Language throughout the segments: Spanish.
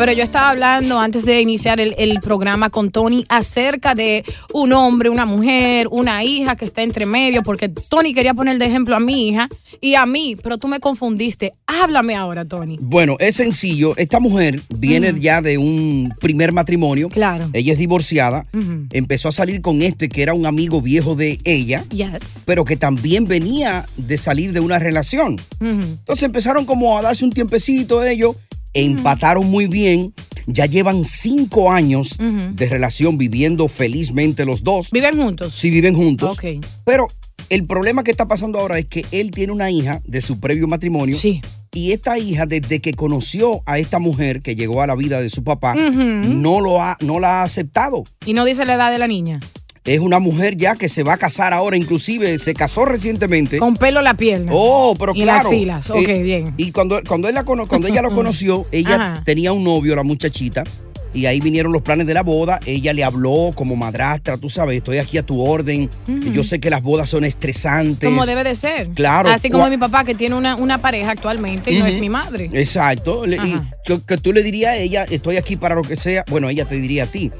Pero yo estaba hablando antes de iniciar el, el, programa con Tony acerca de un hombre, una mujer, una hija que está entre medio, porque Tony quería poner de ejemplo a mi hija y a mí, pero tú me confundiste. Háblame ahora, Tony. Bueno, es sencillo. Esta mujer viene ya de un primer matrimonio. Claro. Ella es divorciada. Empezó a salir con este que era un amigo viejo de ella. Yes. Pero que también venía de salir de una relación. Entonces empezaron como a darse un tiempecito ellos, empataron muy bien, ya llevan cinco años de relación viviendo felizmente los dos. ¿Viven juntos? Sí, viven juntos. Ok. Pero el problema que está pasando ahora es que él tiene una hija de su previo matrimonio. Sí. Y esta hija, desde que conoció a esta mujer que llegó a la vida de su papá, no, lo ha, no la ha aceptado. Y no dice la edad de la niña. Es una mujer ya que se va a casar ahora, inclusive se casó recientemente. Con pelo en la pierna. Oh, pero y claro. las hilas. Ok, Eh, bien. Y cuando, cuando, él la cuando ella lo conoció, ella Ajá. tenía un novio, la muchachita. Y ahí vinieron los planes de la boda. Ella le habló como madrastra, tú sabes, estoy aquí a tu orden. Yo sé que las bodas son estresantes. Como debe de ser. Claro. Así como mi papá que tiene una, una pareja actualmente y no es mi madre. Exacto. Y que, que tú le dirías a ella, estoy aquí para lo que sea. Bueno, ella te diría a ti.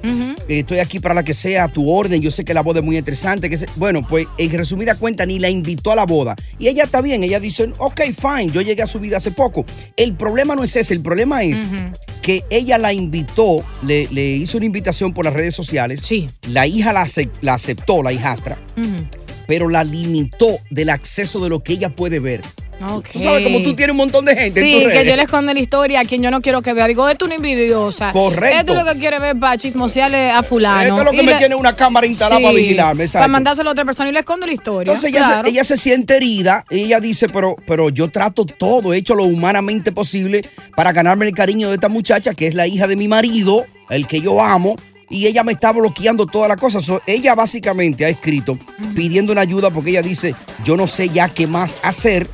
Estoy aquí para la que sea, a tu orden. Yo sé que la boda es muy interesante. Que se- Bueno, pues en resumida cuenta, ni la invitó a la boda. Y ella está bien. Ella dice, ok, fine. Yo llegué a su vida hace poco. El problema no es ese. El problema es que ella la invitó, le, le hizo una invitación por las redes sociales. Sí. La hija la, la aceptó, la hijastra, pero la limitó del acceso de lo que ella puede ver. Ok. Tú sabes, como tú tienes un montón de gente en Sí, tus que redes. yo le escondo la historia a quien yo no quiero que vea. Digo, esto es una envidiosa. Correcto. Esto es lo que quiere ver para chismosearle a fulano. Esto es lo que Y me le- tiene una cámara instalada Sí, para vigilarme. exacto. Para mandárselo a otra persona y le escondo la historia. Entonces ella, claro. se, ella se siente herida y ella dice, pero, pero yo trato todo, he hecho lo humanamente posible para ganarme el cariño de esta muchacha, que es la hija de mi marido, el que yo amo, y ella me está bloqueando todas las cosas. So, ella básicamente ha escrito pidiendo una ayuda porque ella dice, yo no sé ya qué más hacer,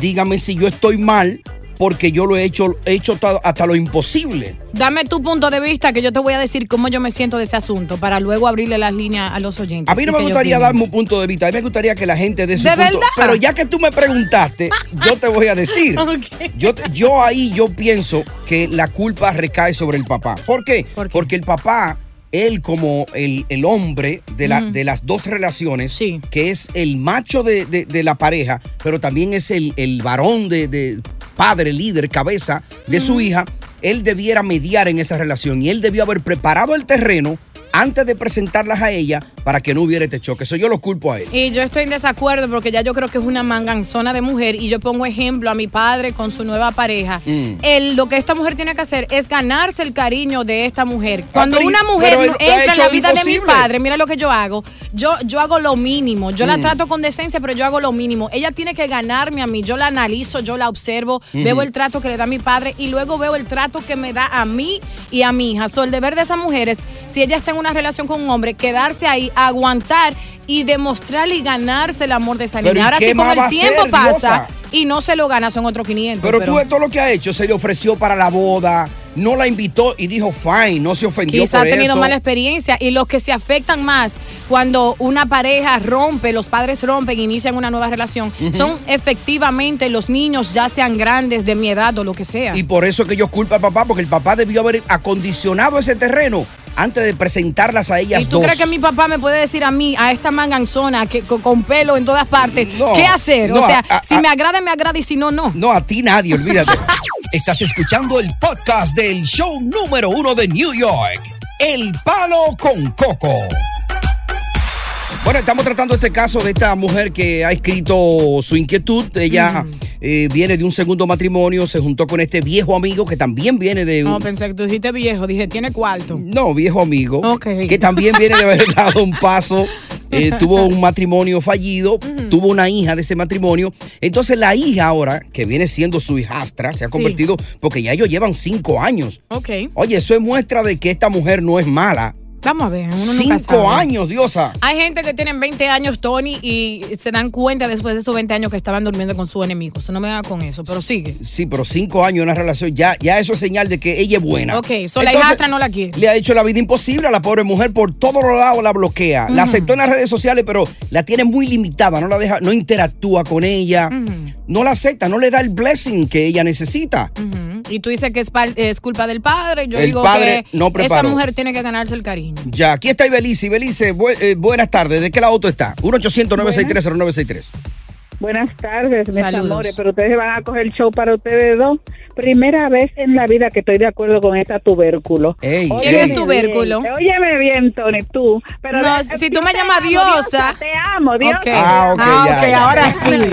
dígame si yo estoy mal, porque yo lo he hecho, he hecho ta- hasta lo imposible. Dame tu punto de vista que yo te voy a decir cómo yo me siento de ese asunto para luego abrirle las líneas a los oyentes. A mí no me gustaría darme un punto de vista, a mí me gustaría que la gente dé su ¿De punto. verdad? Pero ya que tú me preguntaste, yo te voy a decir. Yo, yo ahí yo pienso que la culpa recae sobre el papá. ¿Por qué? Porque el papá, él como el, el hombre de, la- de las dos relaciones, que es el macho de, de- de la pareja, pero también es el, el varón de, de padre, líder, cabeza de su hija, él debiera mediar en esa relación. Y él debió haber preparado el terreno antes de presentarlas a ella para que no hubiera este choque. Eso yo lo culpo a él. Y yo estoy en desacuerdo porque ya yo creo que es una manganzona de mujer y yo pongo ejemplo a mi padre con su nueva pareja. Mm. El- lo que esta mujer tiene que hacer es ganarse el cariño de esta mujer. Cuando una mujer él entra en la vida de mi padre, mira lo que yo hago. Yo, yo hago lo mínimo. Yo la Mm. trato con decencia, pero yo hago lo mínimo. Ella tiene que ganarme a mí. Yo la analizo, yo la observo, veo el trato que le da mi padre y luego veo el trato que me da a mí y a mi hija. So, el deber de esa mujer es, si ella está en una relación con un hombre, quedarse ahí, aguantar y demostrarle y ganarse el amor de esa Pero, niña. ¿y Ahora sí, va el tiempo pasa diosa? y no se lo gana, son otros 500. Pero, tú ves todo lo que ha hecho. Se le ofreció para la boda, no la invitó y dijo fine, no se ofendió Quizá ha por tenido eso. mala experiencia y los que se afectan más cuando una pareja rompe, los padres rompen, inician una nueva relación, son efectivamente los niños, ya sean grandes, de mi edad o lo que sea. Y por eso es que yo culpo al papá, porque el papá debió haber acondicionado ese terreno antes de presentarlas a ellas ¿Y tú dos. crees que mi papá me puede decir a mí, a esta manganzona que, con, con pelo en todas partes, No, qué hacer? no, o sea, a- a- si me agrada, me agrada y si no, no. No, a ti nadie, olvídate. Estás escuchando el podcast del show número uno de New York, El Palo con Coco. Bueno, estamos tratando este caso de esta mujer que ha escrito su inquietud. Ella eh, viene de un segundo matrimonio, se juntó con este viejo amigo que también viene de un... No, pensé que tú dijiste viejo, dije, tiene cuarto. No, viejo amigo. Ok. Que también viene de haber dado un paso. eh, tuvo un matrimonio fallido, tuvo una hija de ese matrimonio. Entonces la hija ahora, que viene siendo su hijastra, se ha Sí. convertido, porque ya ellos llevan cinco años. Ok. Oye, eso es muestra de que esta mujer no es mala. Vamos a ver, uno nunca Cinco sabe. años, diosa. Hay gente que tienen 20 años, Tony, y se dan cuenta después de esos 20 años que estaban durmiendo con su enemigo. Eso no me da con eso, pero sigue. Sí, pero cinco años en una relación, ya, ya eso es señal de que ella es buena. Ok, so la hijastra no la quiere. Le ha hecho la vida imposible a la pobre mujer por todos los lados la bloquea. La aceptó en las redes sociales, pero la tiene muy limitada, no la deja, no interactúa con ella, no la acepta, no le da el blessing que ella necesita. Y tú dices que es, culpa del padre. Yo El digo padre que no esa mujer tiene que ganarse el cariño. Ya, aquí está Ibelice. Ibelice, bu- eh, buenas tardes. ¿De qué lado tú estás? 1-800-963-0963. Buenas tardes, mis Saludos. amores, pero ustedes van a coger el show para ustedes dos. Primera vez en la vida que estoy de acuerdo con esta tubérculo. Ey, ¿Quién es tubérculo? Bien, óyeme bien, Tony, tú. Pero No, si tú me llamas diosa. Te amo, diosa. Ok. Ah, ok, Ah, ya, ok, ya. ahora sí.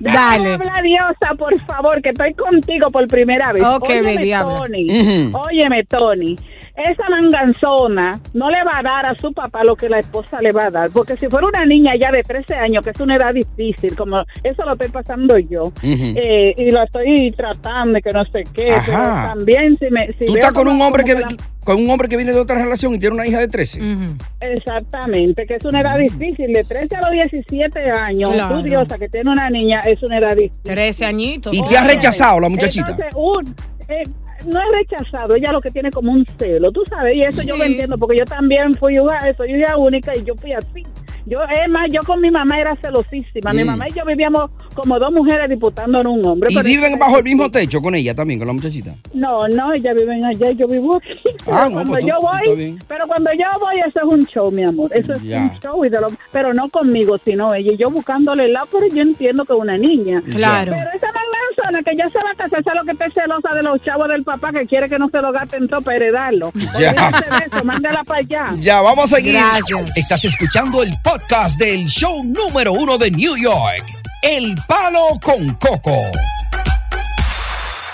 Dale. Habla diosa, por favor, que estoy contigo por primera vez. Ok, Óyeme, baby. Tony. Óyeme, Tony. Esa manganzona no le va a dar a su papá lo que la esposa le va a dar. Porque si fuera una niña ya de 13 años, que es una edad difícil, como eso lo estoy pasando yo, eh, y lo estoy tratando, que no sé qué, Ajá. pero también si me... Si Tú estás con un hombre que la- con un hombre que viene de otra relación y tiene una hija de 13. Ujú. Exactamente, que es una edad difícil, de 13 a los 17 años, Claro. tú diosa que tiene una niña, es una edad difícil. 13 añitos. Y te ha rechazado la muchachita. Entonces, un- eh, no es rechazado, ella lo que tiene como un celo, tú sabes, y eso yo lo entiendo, porque yo también fui hija, soy hija única y yo fui así. Yo, es más, yo con mi mamá era celosísima. Mi Mm. mamá y yo vivíamos como dos mujeres disputando en un hombre. Y pero viven bajo el mismo techo con ella también, con la muchachita. No, no, ella vive allá y yo vivo aquí. Pero Ah, no, cuando pues tú- yo voy, pero cuando yo voy, eso es un show, mi amor. Eso es Ya. un show, y de lo- pero no conmigo, sino ella. Y yo buscándole el lado, pero yo entiendo que es una niña. Claro. Pero esa manzana que ya se va a casar, es lo que está celosa de los chavos del papá que quiere que no se lo gasten todo para heredarlo. Ya. Olvídate de eso, mándala para allá. Ya, vamos a seguir. Gracias. Estás escuchando el podcast del show número uno de New York, El Palo con Coco.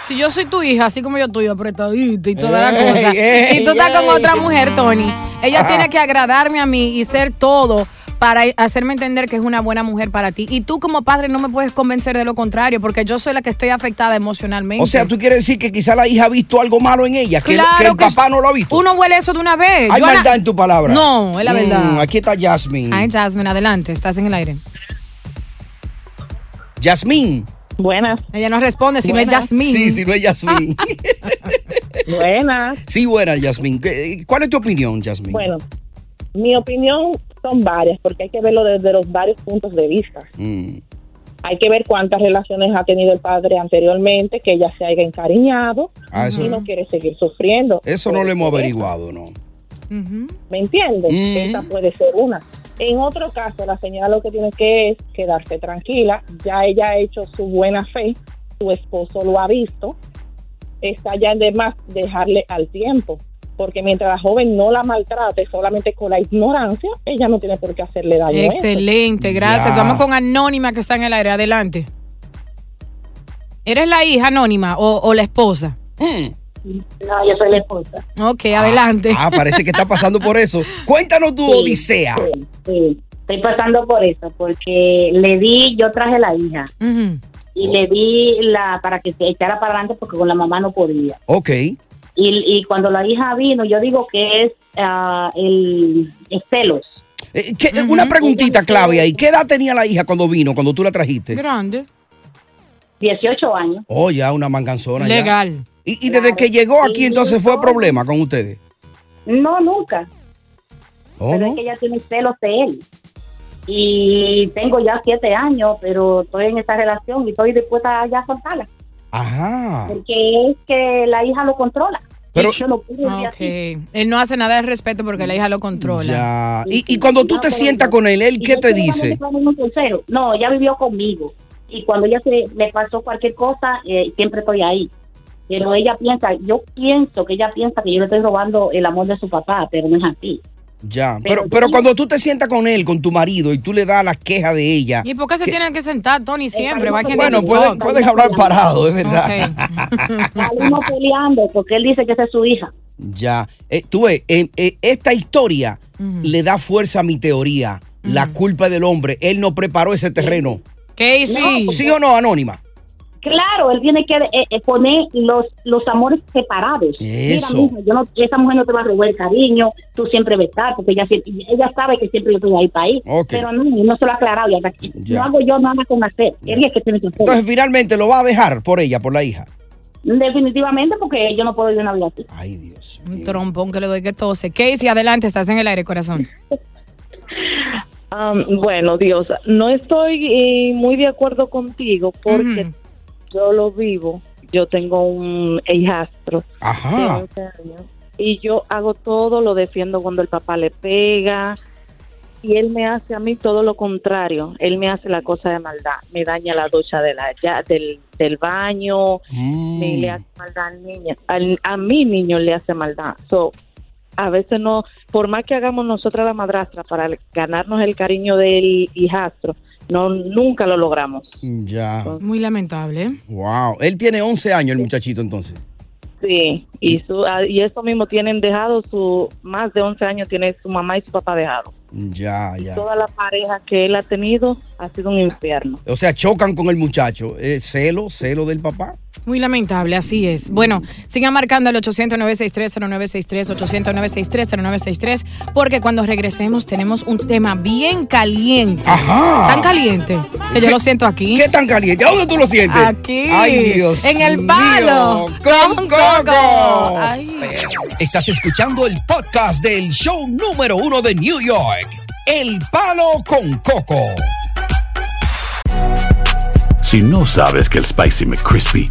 Si yo soy tu hija, así como yo tuyo, apretadita y toda la cosa, ey, y tú estás con otra mujer, Tony, ella Ajá. tiene que agradarme a mí y ser todo para hacerme entender que es una buena mujer para ti. Y tú como padre no me puedes convencer de lo contrario, porque yo soy la que estoy afectada emocionalmente. O sea, tú quieres decir que quizá la hija ha visto algo malo en ella, que, Claro que el que papá no lo ha visto. Uno huele eso de una vez. Hay Yo la- maldad en tu palabra. No, es la Mm, verdad. aquí está Jasmine. Ay, Jasmine, adelante, estás en el aire. Jasmine. Buenas, Ella no responde si no es Buenas. Jasmine. Sí, sí, no es Jasmine. buenas. sí, buena, Jasmine. ¿Qué- ¿Cuál es tu opinión, Jasmine? Bueno, mi opinión son varias, porque hay que verlo desde los varios puntos de vista. Mm, Hay que ver cuántas relaciones ha tenido el padre anteriormente, que ella se haya encariñado ah, eso, y no quiere seguir sufriendo. eso no lo hemos averiguado, ¿no? ¿Me entiendes? Mm. Esa puede ser una. En otro caso, la señora lo que tiene que es quedarse tranquila. Ya ella ha hecho su buena fe, su esposo lo ha visto. Está ya de más dejarle al tiempo. Porque mientras la joven no la maltrate solamente con la ignorancia, ella no tiene por qué hacerle daño. Excelente, gracias. Ya. Vamos con Anónima que está en el aire. Adelante. ¿Eres la hija Anónima o, o la esposa? No, yo soy la esposa. Ok, adelante. Ah, parece que está pasando por eso. Cuéntanos tu Sí, odisea. Sí, sí. estoy pasando por eso, porque le di, yo traje la hija y le di la para que se echara para adelante porque con la mamá no podía. Ok. Y, y cuando la hija vino, yo digo que es ah, el, el celos. Eh, ¿qué- Una preguntita clave ahí. ¿Qué edad tenía la hija cuando vino, cuando tú la trajiste? Grande. 18 años. Oh, ya, una manganzona. ya. Legal. Y, y desde que llegó aquí, entonces fue problema con ustedes. No, nunca. Oh, pero es que ella tiene celos de él. Y tengo ya siete años, pero estoy en esta relación y estoy dispuesta ya a soltarla. Ajá. Porque es que la hija lo controla. Pero- así. Él no hace nada de respeto porque la hija lo controla. Ya. Y, y cuando tú te sientas con él, ¿él qué te dice? No, ella vivió conmigo. Y cuando ella se le pasó cualquier cosa, eh, siempre estoy ahí. Pero ella piensa, yo pienso que ella piensa que yo le estoy robando el amor de su papá, pero no es así. Ya. Pero Pero, cuando tú te sientas con él, con tu marido, y tú le das las quejas de ella. ¿Y por qué se tienen que sentar, Tony, siempre? Can't they Bueno, just puedes, hablar parado, es verdad. Salimos peleando porque él dice que esa es su hija. Ya. Eh, tú ves, eh, eh, esta historia le da fuerza a mi teoría. La culpa es del hombre. Él no preparó ese terreno. Casey. No, ¿Sí o no, Anónima? Claro, él tiene que eh, eh, poner los, los amores separados. Eso. Mira, mija, yo no, esa mujer no te va a robar el cariño, tú siempre vas a estar, porque ella, ella sabe que siempre yo estoy ahí para ir. Ok. Pero no, no se lo ha aclarado. Y hasta aquí. Ya. No hago yo nada con hacer. Él es el que tiene que hacer. Entonces, finalmente lo va a dejar por ella, por la hija. Definitivamente, porque yo no puedo vivir una vida así. Ay, Dios. Un trompón que le doy que tose. Casey, adelante, estás en el aire, corazón. Am, bueno, Dios, no estoy eh, muy de acuerdo contigo porque yo lo vivo. Yo tengo un hijastro de Ajá. 11 años y yo hago todo, lo defiendo cuando el papá le pega y él me hace a mí todo lo contrario. Él me hace la cosa de maldad, me daña la ducha de la, ya, del, del baño, me le hace maldad al niño. Al- a mi niño le hace maldad. So, a veces no, por más que hagamos nosotras la madrastra para ganarnos el cariño del hijastro, no nunca lo logramos. Ya. Muy lamentable. ¿eh? Wow. Él tiene 11 años, el muchachito, entonces. Sí, y su ah, y eso mismo tienen dejado su más de 11 años tiene su mamá y su papá dejado. Ya, ya. Toda la pareja que él ha tenido ha sido un infierno. O sea, chocan con el muchacho. Eh, celo, celo del papá. Muy lamentable, así es. Bueno, sigan marcando el 800-963-0963, 800-963-0963, porque cuando regresemos tenemos un tema bien caliente. Ajá. Tan caliente que yo lo siento aquí. ¿Qué tan caliente? ¿A dónde tú lo sientes? Aquí. Ay, Dios En el mío. palo. Con Coco. Coco. Ay. Estás escuchando el podcast del show número uno de New York. El Palo con Coco. Si no sabes que el Spicy McCrispy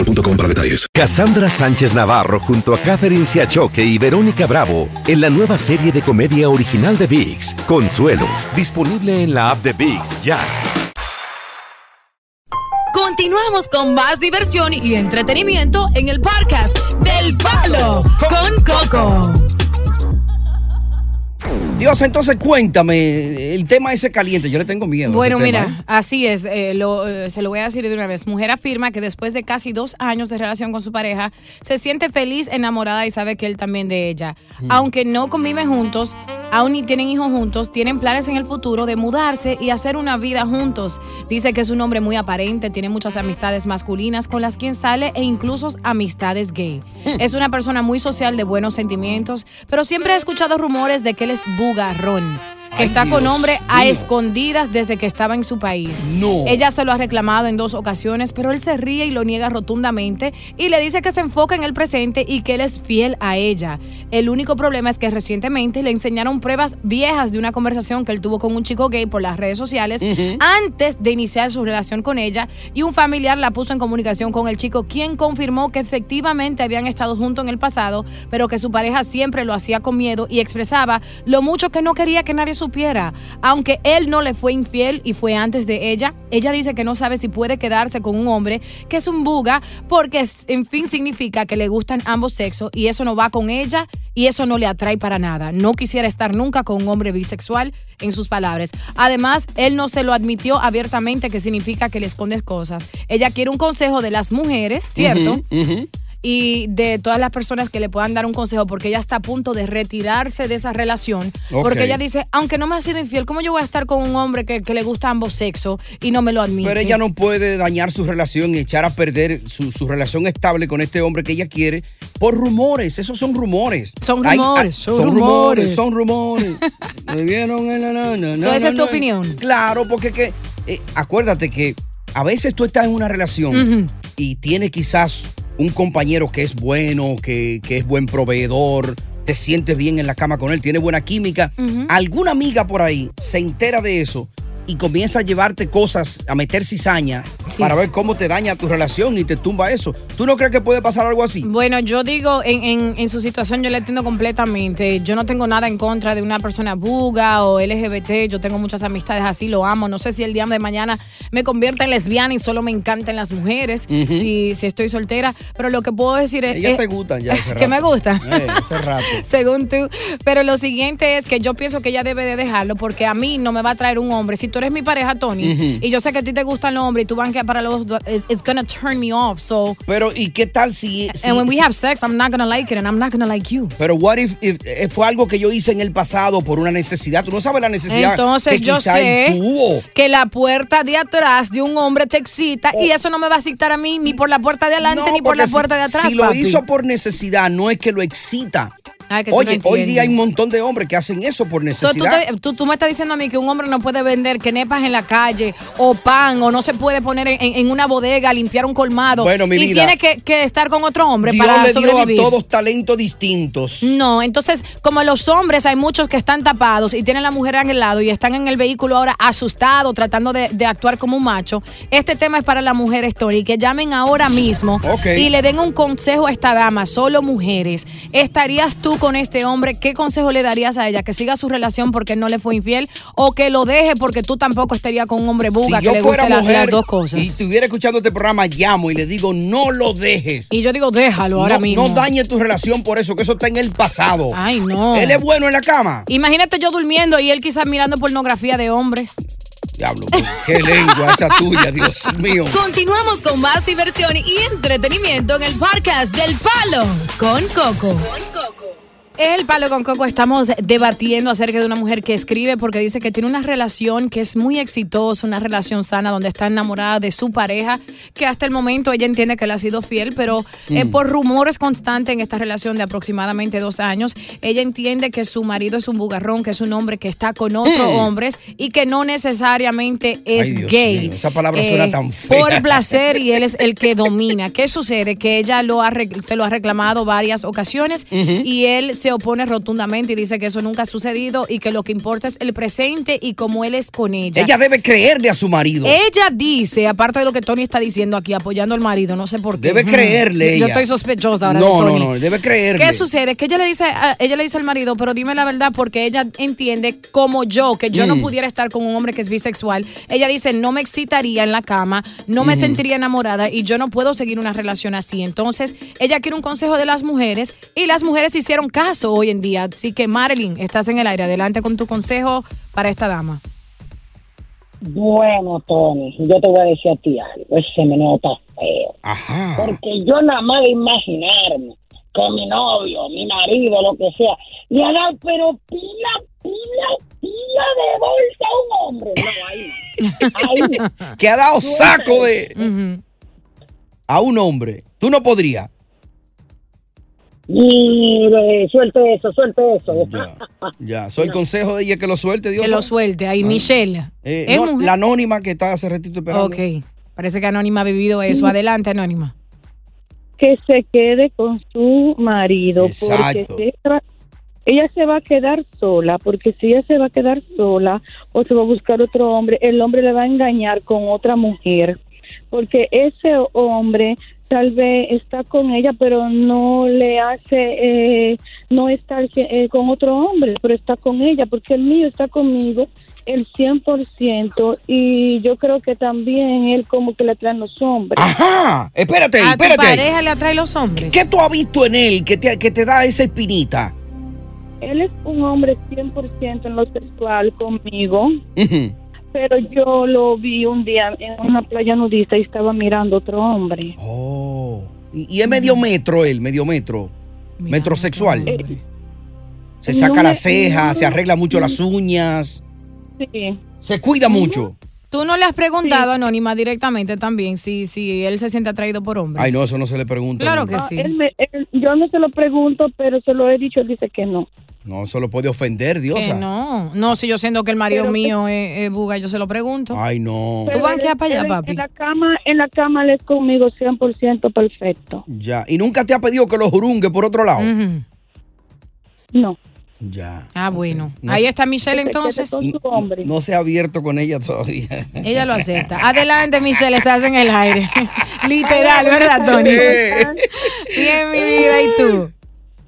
boostmobile.com para detalles. Cassandra Sánchez Navarro junto a Catherine Siachoque y Verónica Bravo en la nueva serie de comedia original de VIX, Consuelo, disponible en la app de VIX ya. Continuamos con más diversión y entretenimiento en el podcast del Palo con Coco. Dios, entonces cuéntame, el tema ese caliente, yo le tengo miedo. Bueno, mira, tema, ¿eh? así es, eh, lo, eh, se lo voy a decir de una vez. Mujer afirma que después de casi dos años de relación con su pareja, se siente feliz, enamorada y sabe que él también de ella. Mm. Aunque no conviven juntos, aún ni tienen hijos juntos, tienen planes en el futuro de mudarse y hacer una vida juntos. Dice que es un hombre muy aparente, tiene muchas amistades masculinas con las quien sale e incluso amistades gay. Mm. Es una persona muy social de buenos sentimientos, pero siempre he escuchado rumores de que él es bugarrón. Que Ay, está con Dios hombre a mío. escondidas desde que estaba en su país. No. Ella se lo ha reclamado en dos ocasiones, pero él se ríe y lo niega rotundamente y le dice que se enfoca en el presente y que él es fiel a ella. El único problema es que recientemente le enseñaron pruebas viejas de una conversación que él tuvo con un chico gay por las redes sociales antes de iniciar su relación con ella y un familiar la puso en comunicación con el chico, quien confirmó que efectivamente habían estado juntos en el pasado, pero que su pareja siempre lo hacía con miedo y expresaba lo mucho que no quería que nadie supiera. Aunque él no le fue infiel y fue antes de ella, ella dice que no sabe si puede quedarse con un hombre que es un buga porque en fin significa que le gustan ambos sexos y eso no va con ella y eso no le atrae para nada. No quisiera estar nunca con un hombre bisexual, en sus palabras. Además, él no se lo admitió abiertamente, que significa que le escondes cosas. Ella quiere un consejo de las mujeres, ¿cierto? Y de todas las personas que le puedan dar un consejo porque ella está a punto de retirarse de esa relación porque ella dice aunque no me ha sido infiel ¿cómo yo voy a estar con un hombre que, que le gusta ambos sexos y no me lo admite? Pero ella no puede dañar su relación y echar a perder su, su relación estable con este hombre que ella quiere por rumores. Esos son rumores. Son Hay- rumores, ah, son rumores. Son rumores. Me vieron en la- na, So, esa es tu opinión. Claro, porque que, eh, acuérdate que a veces tú estás en una relación y tienes quizás un compañero que es bueno, que, que es buen proveedor, te sientes bien en la cama con él, tiene buena química. Alguna amiga por ahí se entera de eso y comienza a llevarte cosas, a meter cizaña para ver cómo te daña tu relación y te tumba eso. ¿Tú no crees que puede pasar algo así? Bueno, yo digo, en, en- en su situación yo la entiendo completamente. Yo no tengo nada en contra de una persona buga o LGBT. Yo tengo muchas amistades así, lo amo. No sé si el día de mañana me convierta en lesbiana y solo me encantan las mujeres, si, si estoy soltera. Pero lo que puedo decir es... Ellas es- te gustan ya hace rato. que me gusta. Eh, hace rato. Según tú. Pero lo siguiente es que yo pienso que ella debe de dejarlo porque a mí no me va a traer un hombre. Si tú eres mi pareja, Tony, Ujú. y yo sé que a ti te gustan los hombres y tú van que para los dos, it's, it's gonna turn me off. So, Pero, ¿y qué tal si... si- and when we si- have sex, I'm not gonna like it and I'm not gonna like you. Pero what if, if- eh, fue algo que yo hice en el pasado por una necesidad? Tú no sabes la necesidad Entonces que yo quizá sé él tuvo. que la puerta de atrás de un hombre te excita y eso no me va a excitar a mí ni por la puerta de adelante Oh. No, ni por la porque si- puerta de atrás. Si lo papi. hizo por necesidad, no es que lo excita. Ay, que tú no Oye, hoy día hay un montón de hombres que hacen eso por So, tú, necesidad. te- tú- tú me estás diciendo a mí que un hombre no puede vender quenepas en la calle o pan o no se puede poner en, en una bodega a limpiar un colmado Bueno, mi y vida. tiene que, que estar con otro hombre Dios para le dio a sobrevivir. todos talentos distintos. No, entonces, como los hombres, hay muchos que están tapados y tienen la mujer en el lado y están en el vehículo ahora asustados, tratando de, de actuar como un macho. Este tema es para las mujeres, Tony, que llamen ahora mismo y le den un consejo a esta dama, solo mujeres. ¿Estarías tú con este hombre? ¿Qué consejo le darías a ella? ¿Que siga su relación porque no le fue infiel? ¿O que lo deje porque tú tampoco estarías con un hombre buga si que yo le fuera guste la- mujer las dos cosas? y estuviera escuchando este programa, llamo y le digo, no lo dejes. Y yo digo, déjalo ahora no, mismo. no dañe tu relación por eso, que eso está en el pasado. Ay, no. Él es bueno en la cama. Imagínate yo durmiendo y él quizás mirando pornografía de hombres. Diablo, pues, qué lengua esa tuya, Dios mío. Continuamos con más diversión y entretenimiento en el podcast del Palo con Coco. El Palo con Coco estamos debatiendo acerca de una mujer que escribe porque dice que tiene una relación que es muy exitosa, una relación sana donde está enamorada de su pareja, que hasta el momento ella entiende que le ha sido fiel, pero eh, Mm. por rumores constantes en esta relación de aproximadamente dos años, ella entiende que su marido es un bugarrón, que es un hombre que está con otros Mm. hombres y que no necesariamente es Ay, Dios gay. mío, esa palabra Eh, suena tan fea. Por placer y él es el que domina. ¿Qué sucede? Que ella lo ha, se lo ha reclamado varias ocasiones y él se opone rotundamente y dice que eso nunca ha sucedido y que lo que importa es el presente y cómo él es con ella. Ella debe creerle a su marido. Ella dice, aparte de lo que Tony está diciendo aquí, apoyando al marido, no sé por qué. Debe creerle Yo ella. estoy sospechosa ahora No, de Tony. no, no, debe creerle. ¿Qué sucede? Que ella le dice, a- ella le dice al marido, pero dime la verdad, porque ella entiende como yo, que yo no Mm. pudiera estar con un hombre que es bisexual. Ella dice, no me excitaría en la cama, no me sentiría enamorada y yo no puedo seguir una relación así. Entonces, ella quiere un consejo de las mujeres y las mujeres hicieron caso hoy en día. Así que, Marilyn, estás en el aire. Adelante con tu consejo para esta dama. Bueno, Tony, yo te voy a decir a ti algo. Ese meneo está feo. Ajá. Porque yo nada más de imaginarme que mi novio, mi marido, lo que sea, le ha dado pero pila, pila, pila de bolsa a un hombre. No, ahí. Que ha dado saco de. A un hombre. Tú no podrías. Mire, suelte eso, suelte eso. Ya, soy el consejo de ella que lo suelte, Dios. Que lo suelte. Ahí, Michelle. Eh, ¿Es no, mujer? la anónima que está hace ratito esperando. Ok. Parece que Anónima ha vivido eso. Adelante, Anónima. que se quede con su marido Exacto. porque ella se va a quedar sola porque si ella se va a quedar sola o se va a buscar otro hombre el hombre le va a engañar con otra mujer porque ese hombre tal vez está con ella pero no le hace eh, no estar eh, con otro hombre pero está con ella porque el mío está conmigo el 100% y yo creo que también él como que le traen los hombres Ajá, espérate, ¿A tu espérate. pareja le atrae los hombres? ¿Qué tú has visto en él que te, que te da esa espinita? Él es un hombre 100% en lo sexual conmigo, Ujú. Pero yo lo vi un día en una playa nudista y estaba mirando a otro hombre. Oh. Y, y es medio metro él, medio metro. Metrosexual. Se saca No las cejas, no- se arregla mucho las uñas, Sí. se cuida mucho. Tú no le has preguntado, Anónima, directamente también si, si él se siente atraído por hombres. Ay, no, eso no se le pregunta. Claro que Ah, sí. él me- él- yo no se lo pregunto, pero se lo he dicho, él dice que no. No, eso lo puede ofender, Que Diosa. no. No, si yo siento que el marido Pero- mío es, es buga, yo se lo pregunto. Ay, no. ¿Tú Pero banqueas él- para allá, papi? En la cama, en la cama él es conmigo 100% perfecto. Ya. ¿Y nunca te ha pedido que lo jurungue por otro lado? No. Ya. Ah, bueno. No Ahí está Michelle Que se entonces. hombre. No se ha abierto con ella todavía. Ella lo acepta. Adelante, Michelle, estás en el aire. Literal, ¿verdad, Tony? Bien, mi vida, ¿y tú?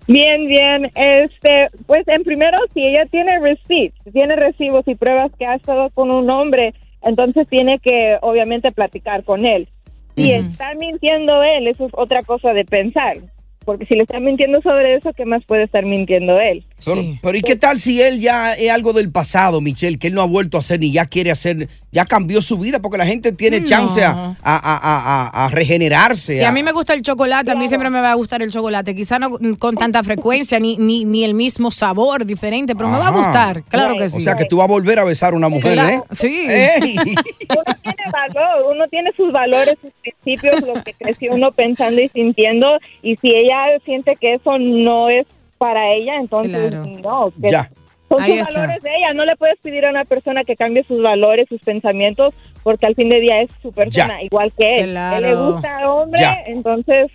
Bien, bien. Este, pues en primero, si ella tiene receipts, tiene recibos y pruebas que ha estado con un hombre, entonces tiene que obviamente platicar con él. Si está mintiendo él, eso es otra cosa de pensar. Porque si le está mintiendo sobre eso, ¿qué más puede estar mintiendo él? Pero, pero ¿y qué tal si él ya es algo del pasado, Michelle, que él no ha vuelto a hacer ni ya quiere hacer, ya cambió su vida porque la gente tiene No. chance a, a- a- a- a regenerarse? Si a mí me gusta el chocolate, a mí siempre me va a gustar el chocolate. Quizá no con tanta frecuencia, ni, ni, ni el mismo sabor diferente, pero me va a gustar. Claro que sí. O sea que tú vas a volver a besar a una mujer, Claro, ¿eh? Sí. Ey. Uno tiene valor, uno tiene sus valores, sus principios, lo que creció uno pensando y sintiendo, y si ella siente que eso no es para ella, entonces no. que Ya. Son Ahí sus está. valores de ella, no le puedes pedir a una persona que cambie sus valores, sus pensamientos, porque al fin de día es su persona, Ya. igual que él. Claro. Él le gusta a hombre, Ya. entonces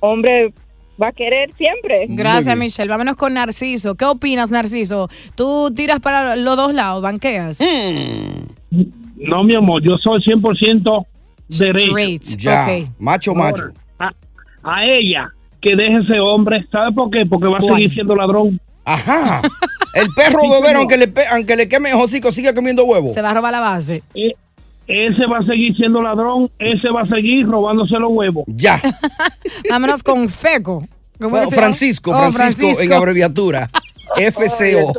hombre va a querer siempre. Gracias, Michelle. Vámonos con Narciso. ¿Qué opinas, Narciso? ¿Tú tiras para los dos lados, banqueas? No, mi amor, yo soy 100% derecho. Straight, Ya, macho, macho. A, a ella, que deje ese hombre. ¿Sabe por qué? Porque va a ¿Cuál? seguir siendo ladrón. Ajá. El perro bebero, aunque le, pe- aunque le queme el hocico, sigue comiendo huevo. Se va a robar la base. E- Ese va a seguir siendo ladrón. Ese va a seguir robándose los huevos. Ya. Vámonos con Feco. ¿Cómo Bueno, que se llama? Francisco, Oh, Francisco, en abreviatura. FCO.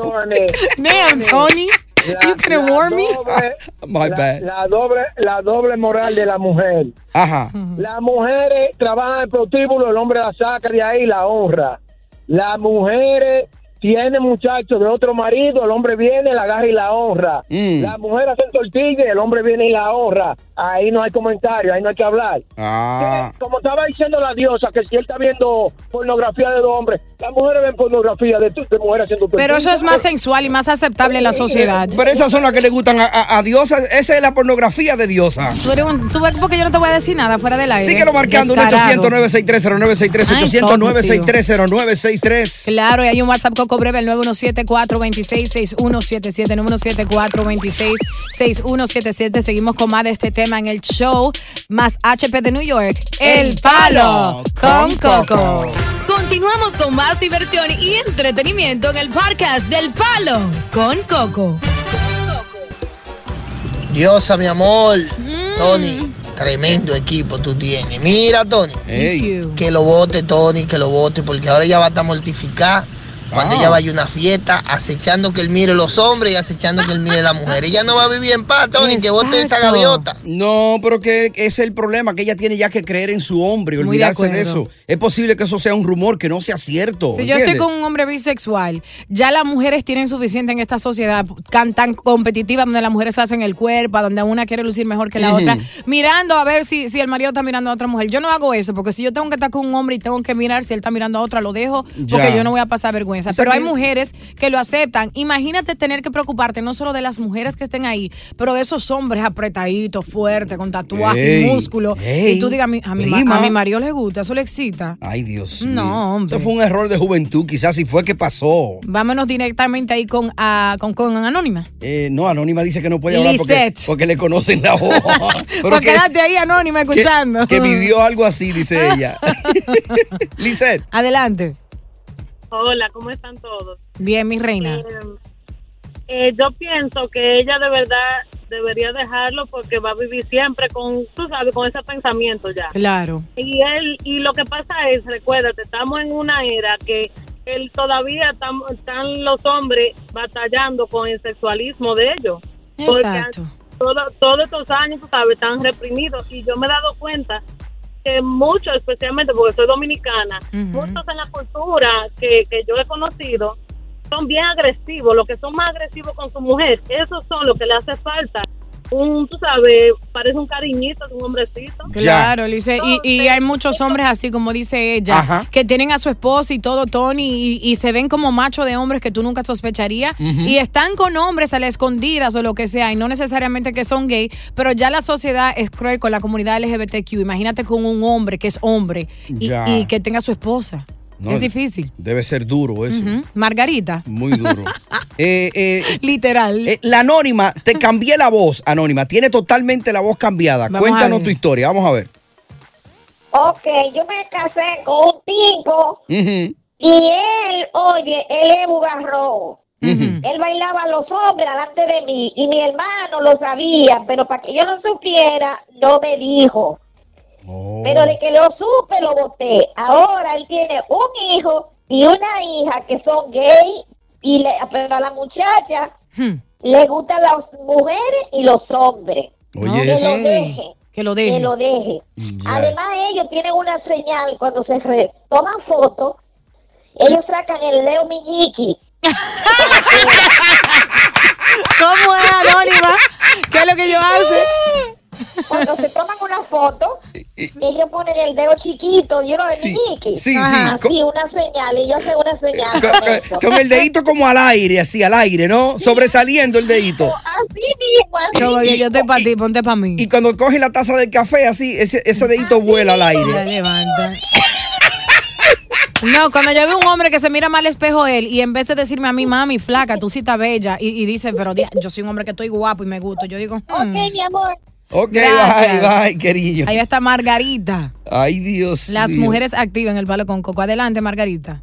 Damn, Tony. You couldn't warn me. My la, bad. la doble la doble moral de la mujer. Ajá. Las mujeres trabajan en prostíbulo, el hombre la saca de ahí y la honra. Las mujeres tienen muchachos de otro marido, el hombre viene, la agarra y la honra. Mm. Las mujeres hacen tortillas, el hombre viene y la honra. Ahí no hay comentario, ahí no hay que hablar. Ah. Como estaba diciendo la diosa, que si él está viendo pornografía de dos hombres, las mujeres ven pornografía de, de mujeres haciendo tortillas. Pero eso es más sensual y más aceptable en la sociedad. Pero esas son las que le gustan a, a- a Diosa. Esa es la pornografía de Diosa. Tú eres un, tú ves porque yo no te voy a decir nada fuera del aire. Síguelo marcando, un Descarado. 800-963-0963, Ay, 800-963-0963. Claro, y hay un WhatsApp Coco Breve, el 917-426-6177, número 917-426-6177. Seguimos con más de este tema en el show, más HP de New York, El Palo con Coco. Continuamos con más diversión y entretenimiento en el podcast del Palo con Coco. Diosa, mi amor. Mm. Tony, tremendo equipo tú tienes. Mira, Tony. Que lo vote, Tony, que lo vote, porque ahora ya va a estar mortificada Cuando Ah. ella vaya a una fiesta, acechando que él mire los hombres y acechando que él mire la mujer. Ella no va a vivir en paz, Tony, que bote esa Exacto. gaviota. No, pero que ese es el problema, que ella tiene ya que creer en su hombre, de olvidarse de, eso. Es posible que eso sea un rumor, que no sea cierto. Si yo estoy con un hombre bisexual, ya las mujeres tienen suficiente en esta sociedad tan, tan competitiva donde las mujeres hacen el cuerpo, donde una quiere lucir mejor que la otra, mirando a ver si, si el marido está mirando a otra mujer. Yo no hago eso, porque si yo tengo que estar con un hombre y tengo que mirar si él está mirando a otra, lo dejo, porque Ya. yo no voy a pasar vergüenza. O sea Pero hay mujeres que lo aceptan. Imagínate tener que preocuparte no solo de las mujeres que estén ahí, pero de esos hombres apretaditos, fuertes, con tatuajes, Ey, músculo. ey, y tú digas, a mi, a, mi, a mi marido le gusta, eso le excita. Ay, Dios No, mío. hombre. Eso fue un error de juventud, quizás si fue que pasó. Vámonos directamente ahí con, ah, con, con Anónima. Eh, no, Anónima dice que no puede hablar porque, le conocen la voz. Pero que- quédate ahí, Anónima, que- escuchando. Que, vivió algo así, dice ella. Lisette. Adelante. Hola, ¿cómo están todos? Bien, mi reina. Eh, eh, yo pienso que ella de verdad debería dejarlo porque va a vivir siempre con, tú sabes, con ese pensamiento ya. Claro. Y él y lo que pasa es, recuérdate, estamos en una era que él todavía tam- están los hombres batallando con el sexualismo de ellos. Porque Exacto. todo- todos estos años, tú sabes, están reprimidos y yo me he dado cuenta que muchos, especialmente porque soy dominicana, muchos en la cultura que, que yo he conocido son bien agresivos, los que son más agresivos con su mujer, esos son los que le hace falta. Un, tú sabes, parece un cariñito de un hombrecito. Claro, Lice. Y, y hay muchos hombres así, como dice ella, Ajá. que tienen a su esposa y todo, Tony, y, y se ven como macho de hombres que tú nunca sospecharías. Y están con hombres a las escondidas o lo que sea, y no necesariamente que son gay, pero ya la sociedad es cruel con la comunidad LGBTQ. Imagínate con un hombre que es hombre y que tenga su esposa. No, es difícil. Debe ser duro eso. Margarita. Muy duro. Eh, eh, Literal. la anónima, te cambié la voz, anónima. Tiene totalmente la voz cambiada. Vamos Cuéntanos tu historia, vamos a ver. Ok, yo me casé con un tipo y él, oye, él es bugarrón. Él bailaba a los hombres delante de mí y mi hermano lo sabía, pero para que yo no supiera, no me dijo. Pero de que lo supe, lo boté. Ahora él tiene un hijo y una hija que son gay y le, pero a la muchacha le gustan las mujeres y los hombres. Oye, que eso. lo deje. Que lo deje. Que lo deje. Además, ellos tienen una señal cuando se re- toman fotos. Ellos sacan el Leo Miñiqui. ¿Cómo es, Anónima? ¿Qué es lo que ellos hacen? Cuando se toman una foto, ellos ponen el dedo chiquito, yo no de Sí, sí, sí. Así, una señal. Ellos hacen una señal. Con, con con el dedito como al aire, así al aire, ¿no? Sobresaliendo el dedito. Así mismo, así que mismo. yo estoy para ti, ponte para mí. Y cuando coge la taza del café, así, ese, ese dedito vuela al Ya aire. levanta. No, cuando yo veo un hombre que se mira mal al espejo él y en vez de decirme a mí, mami, flaca, tú sí estás bella, y, y dice, pero yo soy un hombre que estoy guapo y me gusto, yo digo, Ok, mi amor. Ok, Gracias. bye, bye, querido. ahí está Margarita. Ay, Dios Las mío. mujeres activas en el palo con coco. Adelante, Margarita.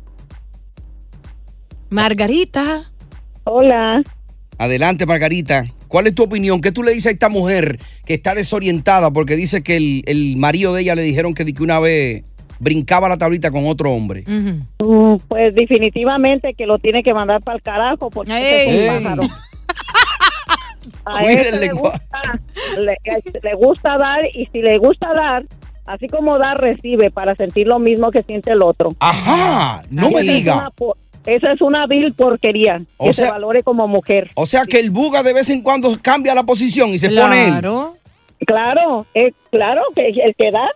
Margarita. Hola. Adelante, Margarita. ¿Cuál es tu opinión? ¿Qué tú le dices a esta mujer que está desorientada porque dice que el, el marido de ella le dijeron que, una vez brincaba la tablita con otro hombre? Mm, Pues definitivamente que lo tiene que mandar para el carajo porque ese es un pájaro. A Cuide ese el le gusta, le, le gusta dar y si le gusta dar, así como dar, recibe para sentir lo mismo que siente el otro. Ajá, no me es diga. Esa es una vil porquería O que se valore como mujer. O sea que el buga de vez en cuando cambia la posición y se pone él. Claro, eh, claro que el que da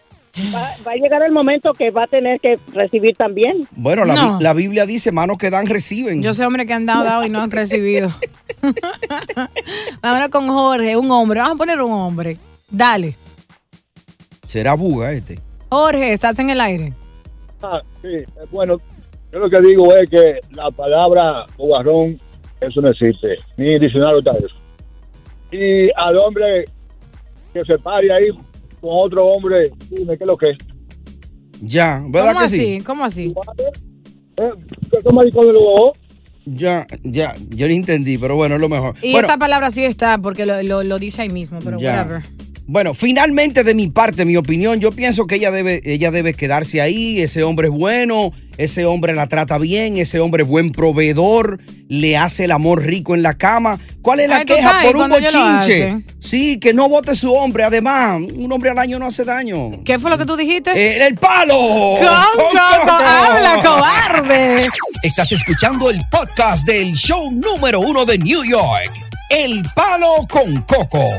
va, va a llegar el momento que va a tener que recibir también. Bueno, la, No. Bi- la Biblia dice, manos que dan, reciben. Yo sé hombres que han dado, dado y no han recibido. Vámonos con Jorge, un hombre. Vamos a poner un hombre. Dale. Será buga este. Jorge, estás en el aire. Ah, sí, bueno, yo lo que digo es que la palabra bugarrón, eso no existe, ni diccionario está eso. Y al hombre que se pare ahí con otro hombre, dime qué es lo que es. Ya, ¿verdad ¿Cómo que así? sí? ¿Cómo así? ¿Cómo dijo de luego? Ya, ya, yo no entendí, pero bueno, es lo mejor. Y bueno, esa palabra sí está porque lo, lo- lo dice ahí mismo, pero Ya. whatever. Bueno, finalmente de mi parte, mi opinión, yo pienso que ella debe, ella debe quedarse ahí. Ese hombre es bueno, ese hombre la trata bien, ese hombre es buen proveedor, le hace el amor rico en la cama. ¿Cuál es la Ay, ¿tú queja sabes por un bochinche? Sí, que no vote su hombre. Además, un hombre al año no hace daño. ¿Qué fue lo que tú dijiste? Eh, ¡El palo! ¡Con Coco! ¡Habla, cobarde! Estás escuchando el podcast del show número uno de New York, El Palo con Coco.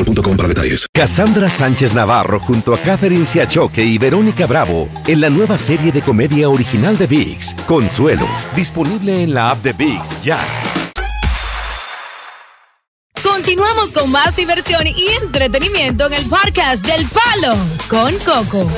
boostmobile.com para detalles. Cassandra Sánchez Navarro junto a Catherine Siachoque y Verónica Bravo en la nueva serie de comedia original de VIX, Consuelo, disponible en la app de VIX ya. Continuamos con más diversión y entretenimiento en el podcast del Palo con Coco.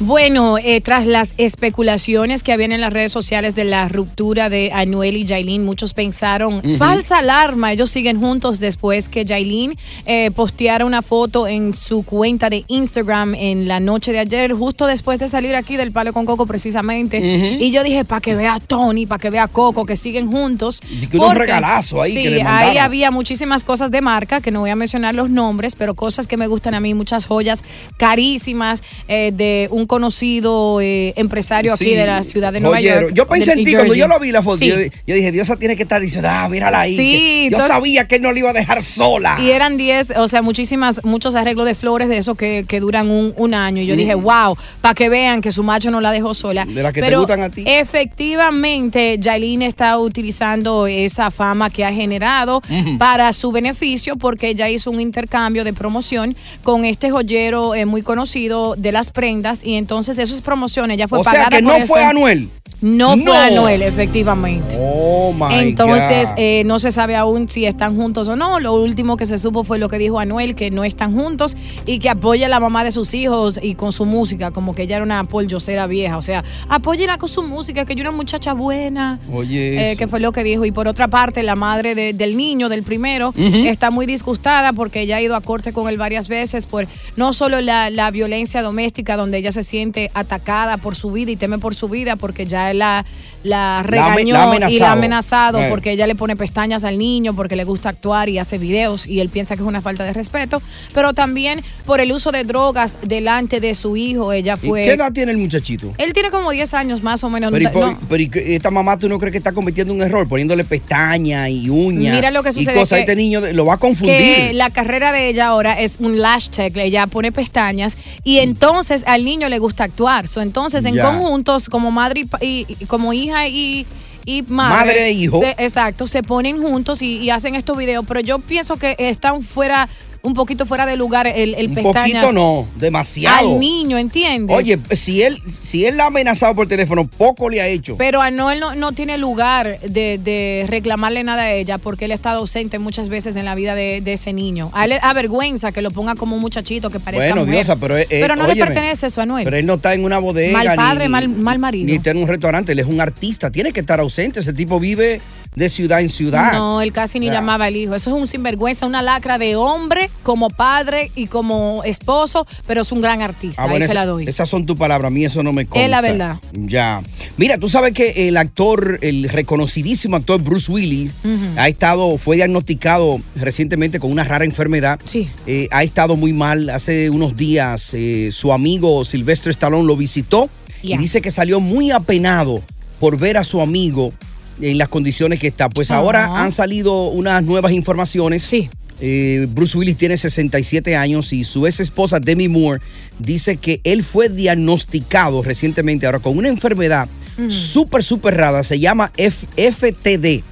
Bueno, eh, tras las especulaciones que habían en las redes sociales de la ruptura de Anuel y Jailin, muchos pensaron, falsa alarma, ellos siguen juntos después que Jailin eh, posteara una foto en su cuenta de Instagram en la noche de ayer, justo después de salir aquí del Palo con Coco precisamente. Y yo dije, para que vea a Tony, para que vea a Coco, que siguen juntos. que unos Porque- regalazos ahí sí, que le ahí había muchísimas cosas de marca, que no voy a mencionar los nombres, pero cosas que me gustan a mí, muchas joyas carísimas eh, de un conocido eh, empresario aquí Sí, de la ciudad de Nueva joyero. York. Yo pensé en ti cuando yo lo vi la foto. Sí. Yo, yo dije, Diosa tiene que estar diciendo, ah, mírala ahí. Sí, yo entonces- sabía que él no le iba a dejar sola. Y eran 10, o sea, muchísimas, muchos arreglos de flores de esos que, que duran un, un año. Y yo Mm. dije, wow, para que vean que su macho no la dejó sola. De las que te gustan a ti. Efectivamente, Jailin está utilizando esa fama que ha generado para su beneficio porque ella hizo un intercambio de promoción con este joyero eh, muy conocido de las prendas y entonces eso es promoción, ella fue o sea pagada que por no eso. fue Anuel. No, No. fue Anuel, efectivamente. Oh my Entonces, eh, no se sabe aún si están juntos o no. Lo último que se supo fue lo que dijo Anuel, que no están juntos y que apoya a la mamá de sus hijos y con su música, como que ella era una pollocera vieja. O sea, apóyela con su música, que yo era una muchacha buena. Oye, Eh, que fue lo que dijo. Y por otra parte, la madre de- del niño, del primero, está muy disgustada porque ella ha ido a corte con él varias veces por no solo la, la violencia doméstica, donde ella se siente atacada por su vida y teme por su vida porque ya él la, la regañó la y la ha amenazado. Eh. porque ella le pone pestañas al niño, porque le gusta actuar y hace videos y él piensa que es una falta de respeto, pero también por el uso de drogas delante de su hijo. Ella ¿Y fue... qué edad tiene el muchachito? Él tiene como 10 años más o menos. Pero, y, No, pero y esta mamá, ¿tú no crees que está cometiendo un error? Poniéndole pestañas y uñas. Mira lo que Y sucede cosas. que- Este niño lo va a que confundir. la carrera de ella ahora es un lash tech, ella pone pestañas y entonces al niño le gusta actuar. So, entonces en Ya. conjuntos como madre y, y- y- como hija y y madre, Madre e hijo. se- exacto, se ponen juntos y, y hacen estos videos, pero yo pienso que están fuera un poquito fuera de lugar el, el Un pestañas poquito no, demasiado. al niño, ¿entiendes? Oye, si él, si él la ha amenazado por teléfono, poco le ha hecho. Pero Anuel no, no tiene lugar de, de reclamarle nada a ella porque él ha estado ausente muchas veces en la vida de, de ese niño. A él le da vergüenza que lo ponga como un muchachito que parezca bueno, mujer. Diosa, pero, eh, Pero no le pertenece eso a Anuel. Pero él no está en una bodega. Mal padre, ni, mal- mal marido. Ni está en un restaurante. Él es un artista. Tiene que estar ausente. Ese tipo vive de ciudad en ciudad. No, él casi ni llamaba al hijo. Eso es un sinvergüenza, una lacra de hombre como padre y como esposo, pero es un gran artista. Ah, bueno, Ahí se la doy. Esas son tus palabras, a mí eso no me consta. Es la verdad. Ya. Mira, tú sabes que el actor, el reconocidísimo actor Bruce Willis, ha estado, fue diagnosticado recientemente con una rara enfermedad. Sí. Eh, ha estado muy mal. Hace unos días eh, su amigo Sylvester Stallone lo visitó y dice que salió muy apenado por ver a su amigo en las condiciones que está. Pues ahora han salido unas nuevas informaciones. Sí. Eh, Bruce Willis tiene 67 años y su ex esposa Demi Moore dice que él fue diagnosticado recientemente ahora con una enfermedad Mm. súper, súper rara. Se llama F- FTD,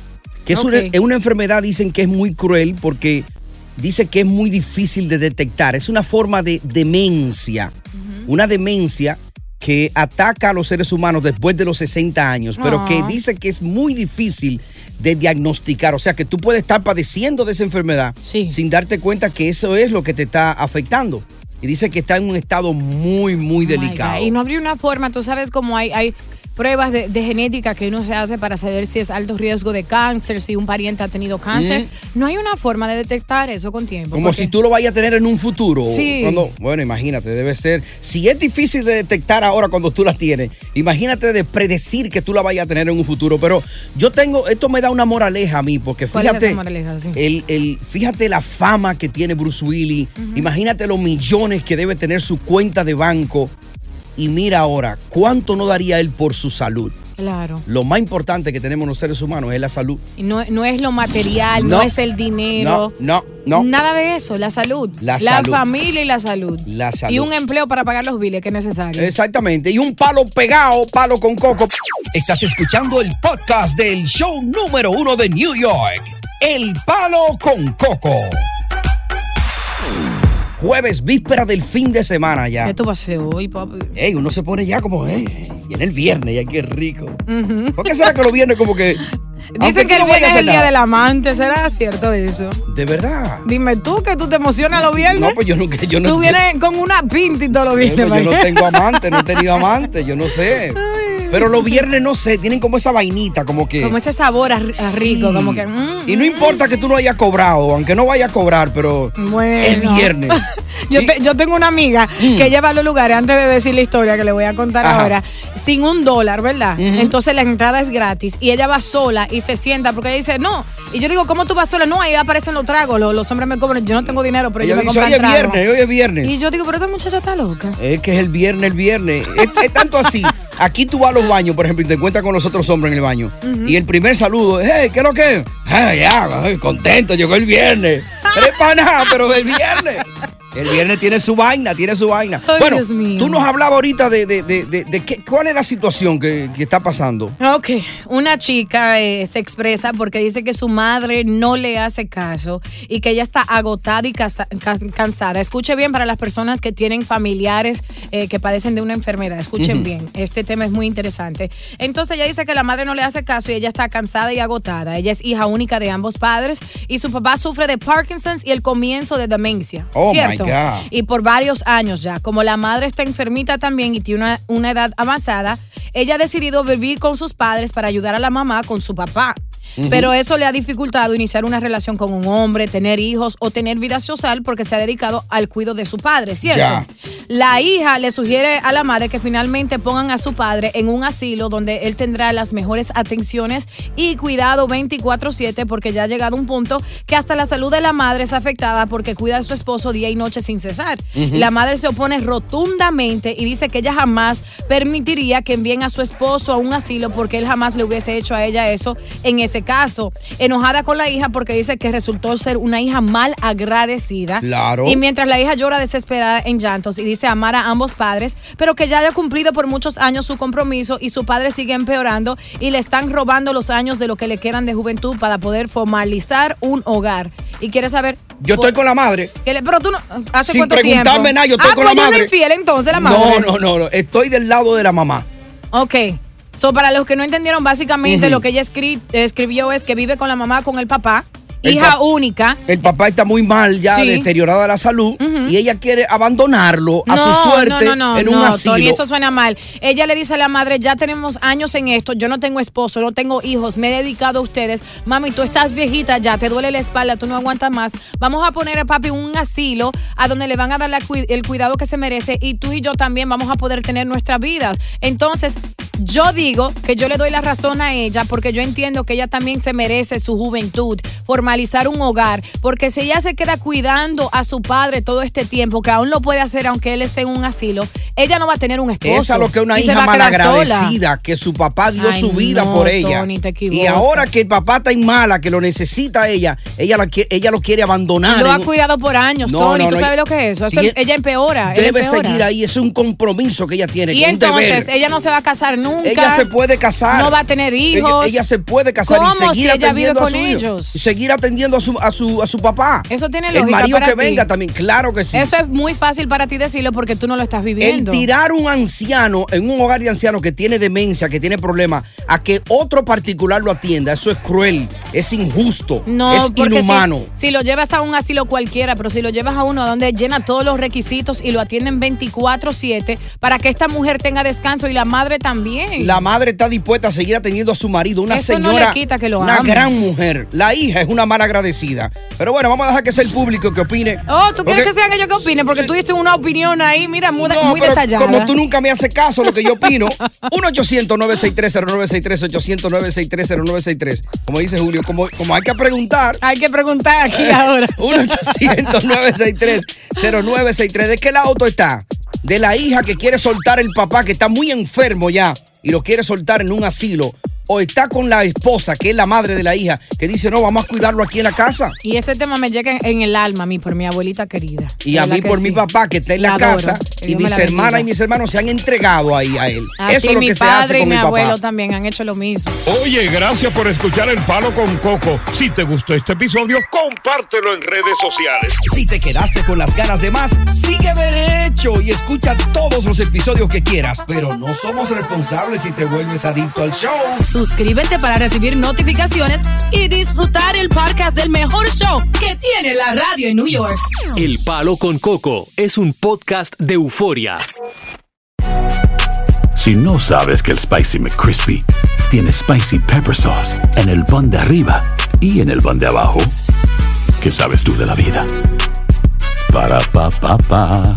que es, una, Ok. es una enfermedad, dicen que es muy cruel porque dice que es muy difícil de detectar. Es una forma de demencia. Una demencia que ataca a los seres humanos después de los 60 años, pero que Ah. dice que es muy difícil de diagnosticar. O sea, que tú puedes estar padeciendo de esa enfermedad sin darte cuenta que eso es lo que te está afectando. Y dice que está en un estado muy, muy Oh delicado. Y no habría una forma, tú sabes cómo hay, hay pruebas de, de genética que uno se hace para saber si es alto riesgo de cáncer, si un pariente ha tenido cáncer. Mm. No hay una forma de detectar eso con tiempo. Como porque- si tú lo vayas a tener en un futuro. Sí. Cuando, bueno, imagínate, debe ser. Si es difícil de detectar ahora cuando tú la tienes, imagínate de predecir que tú la vayas a tener en un futuro. Pero yo tengo, esto me da una moraleja a mí, porque ¿Cuál es fíjate. esa moraleja? Sí. El, el- fíjate la fama que tiene Bruce Willis. Imagínate los millones que debe tener su cuenta de banco. Y mira ahora, ¿cuánto no daría él por su salud? Claro. Lo más importante que tenemos los seres humanos es la salud. No, no es lo material, no, No. es el dinero. No, no, no. Nada de eso, la salud. La salud. familia y la salud. La salud. Y un empleo para pagar los biles que es necesario. Exactamente. Y un palo pegado, palo con coco. Estás escuchando el podcast del show número uno de New York. El palo con coco. Jueves, víspera del fin de semana ya. ¿Qué tú vas a hacer hoy, papi? Ey, uno se pone ya como, eh, viene el viernes, ya qué rico. Ujú. ¿Por qué será que los viernes como que... Dicen que el no viernes es el día nada? del amante, ¿será cierto eso? De verdad. Dime tú que tú te emocionas los viernes. No, pues yo nunca, yo no tú vienes con una pinta y todos los Eh, viernes. pues yo no tengo amante, no he tenido amante, yo no sé. Pero los viernes no sé, tienen como esa vainita, como que... Como ese sabor a, a rico, Sí. como que. mm, Y no importa que tú no hayas cobrado, aunque no vayas a cobrar, pero Bueno. es viernes. Yo, te- yo tengo una amiga que lleva a los lugares, antes de decir la historia que le voy a contar Mm. Ajá. ahora, sin un dólar, ¿verdad? Entonces la entrada es gratis y ella va sola y se sienta porque ella dice, no. Y yo digo, ¿cómo tú vas sola? No, ahí aparecen los tragos, los, los hombres me cobran, yo no tengo dinero, pero Ella ellos me compran hoy es tragos". viernes, hoy es viernes. Y yo digo, pero esta muchacha está loca. Es que es el viernes, el viernes. Es, es tanto así. Aquí tú vas a los baños, por ejemplo, y te encuentras con los otros hombres en el baño. Y el primer saludo es, hey, ¿qué es lo que? es?" "Hey, ya, contento, llegó el viernes. Pero es para nada, pero el viernes. El viernes tiene su vaina, tiene su vaina. Ay, bueno, Dios mío. tú nos hablabas ahorita de, de, de, de- qué- cuál es la situación que, que está pasando. Ok, una chica eh, se expresa porque dice que su madre no le hace caso y que ella está agotada y casa- cansada. Escuche bien para las personas que tienen familiares eh, que padecen de una enfermedad. Escuchen bien, este tema es muy interesante. Entonces ella dice que la madre no le hace caso y ella está cansada y agotada. Ella es hija única de ambos padres y su papá sufre de Parkinson's y el comienzo de demencia. Oh, my Y por varios años ya. Como la madre está enfermita también y tiene una, una edad avanzada, ella ha decidido vivir con sus padres para ayudar a la mamá con su papá. Pero eso le ha dificultado iniciar una relación con un hombre, tener hijos o tener vida social porque se ha dedicado al cuidado de su padre, ¿cierto? Ya. La hija le sugiere a la madre que finalmente pongan a su padre en un asilo donde él tendrá las mejores atenciones y cuidado 24/7 porque ya ha llegado un punto que hasta la salud de la madre es afectada porque cuida a su esposo día y noche sin cesar. La madre se opone rotundamente y dice que ella jamás permitiría que envíen a su esposo a un asilo porque él jamás le hubiese hecho a ella eso en ese caso. Enojada con la hija porque dice que resultó ser una hija mal agradecida. Claro. Y mientras la hija llora desesperada en llantos y dice amar a ambos padres, pero que ya haya cumplido por muchos años su compromiso y su padre sigue empeorando y le están robando los años de lo que le quedan de juventud para poder formalizar un hogar. Y quiere saber. Yo estoy con la madre. que le- pero tú no. ¿Hace Sin cuánto tiempo? preguntarme nada, yo estoy ah, con pues la madre. infiel entonces la madre. No, no, no, no. Estoy del lado de la mamá. Ok. So, para los que no entendieron, básicamente lo que ella escri- escribió es que vive con la mamá, con el papá, El hija única. El papá está muy mal, ya Sí. deteriorada la salud, y ella quiere abandonarlo a su suerte no, no, no, en un asilo. Tony, eso suena mal. Ella le dice a la madre, ya tenemos años en esto, yo no tengo esposo, no tengo hijos, me he dedicado a ustedes. Mami, tú estás viejita ya, te duele la espalda, tú no aguantas más. Vamos a poner a papi un asilo a donde le van a dar la el cuidado que se merece y tú y yo también vamos a poder tener nuestras vidas. Entonces, yo digo que yo le doy la razón a ella porque yo entiendo que ella también se merece su juventud, formalizar un hogar, porque si ella se queda cuidando a su padre todo este tiempo, que aún lo puede hacer aunque él esté en un asilo, ella no va a tener un esposo. Esa es lo que una hija malagradecida, que su papá dio Ay, su vida no, por ella. Tony, y ahora que el papá está en mala, que lo necesita ella, ella, la ella lo quiere abandonar. Lo ha cuidado por años, No, Tony. no, ¿Tú sabes lo que es eso? Ella empeora. Debe empeora. seguir ahí, es un compromiso que ella tiene. Y entonces deber. ella no se va a casar nunca. Ella se puede casar. No va a tener hijos. Ella, se puede casar y ¿Cómo seguir si atendiendo a su hijo? ellos? Y seguir atendiendo a su, a su, a su papá. Eso tiene El lógica marido para que ti. venga también, claro que sí. Eso es muy fácil para ti decirlo porque tú no lo estás El viviendo. tirar un anciano en un hogar de ancianos que tiene demencia, que tiene problemas, a que otro particular lo atienda, eso es cruel, es injusto, No, es porque si- inhumano. Si, lo llevas a un asilo cualquiera, pero si lo llevas a uno donde llena todos los requisitos y lo atienden 24/7 para que esta mujer tenga descanso y la madre también. La madre está dispuesta a seguir atendiendo a su marido, una Eso señora, quita que lo una ame. gran mujer. La hija es una mala agradecida. Pero bueno, vamos a dejar que sea el público que opine. Oh, ¿tú quieres Porque- que sean ellos que opinen? Porque tú diste una opinión ahí, mira, muy, No, muy pero detallada. Como tú nunca me haces caso lo que yo opino, 1-800-963-0963, 800-963-0963. Como dice Julio, como, como hay que preguntar. Hay que preguntar aquí ahora. 1-800-963-0963. ¿De qué lado tú estás? De la hija que quiere soltar el papá que está muy enfermo ya y lo quiere soltar en un asilo. O está con la esposa, que es la madre de la hija, que dice, no, vamos a cuidarlo aquí en la casa. Y este tema me llega en, en el alma a mí, por mi abuelita querida. Y a mí por sí. mi papá que está en la, adoro. casa Que y mis la hermanas y mis hermanos se han entregado ahí a él. Así Eso es lo mi que se hace padre y con mi mi papá. abuelo también han hecho lo mismo. Oye, gracias por escuchar El Palo con Coco. Si te gustó este episodio, compártelo en redes sociales. Si te quedaste con las ganas de más, sigue derecho y escucha todos los episodios que quieras. Pero no somos responsables si te vuelves adicto al show. Suscríbete para recibir notificaciones y disfrutar el podcast del mejor show que tiene la radio en New York. El Palo con Coco es un podcast de euforia. Si no sabes que el Spicy McCrispy tiene Spicy Pepper Sauce en el pan de arriba y en el pan de abajo, ¿qué sabes tú de la vida? Para, pa, pa, pa.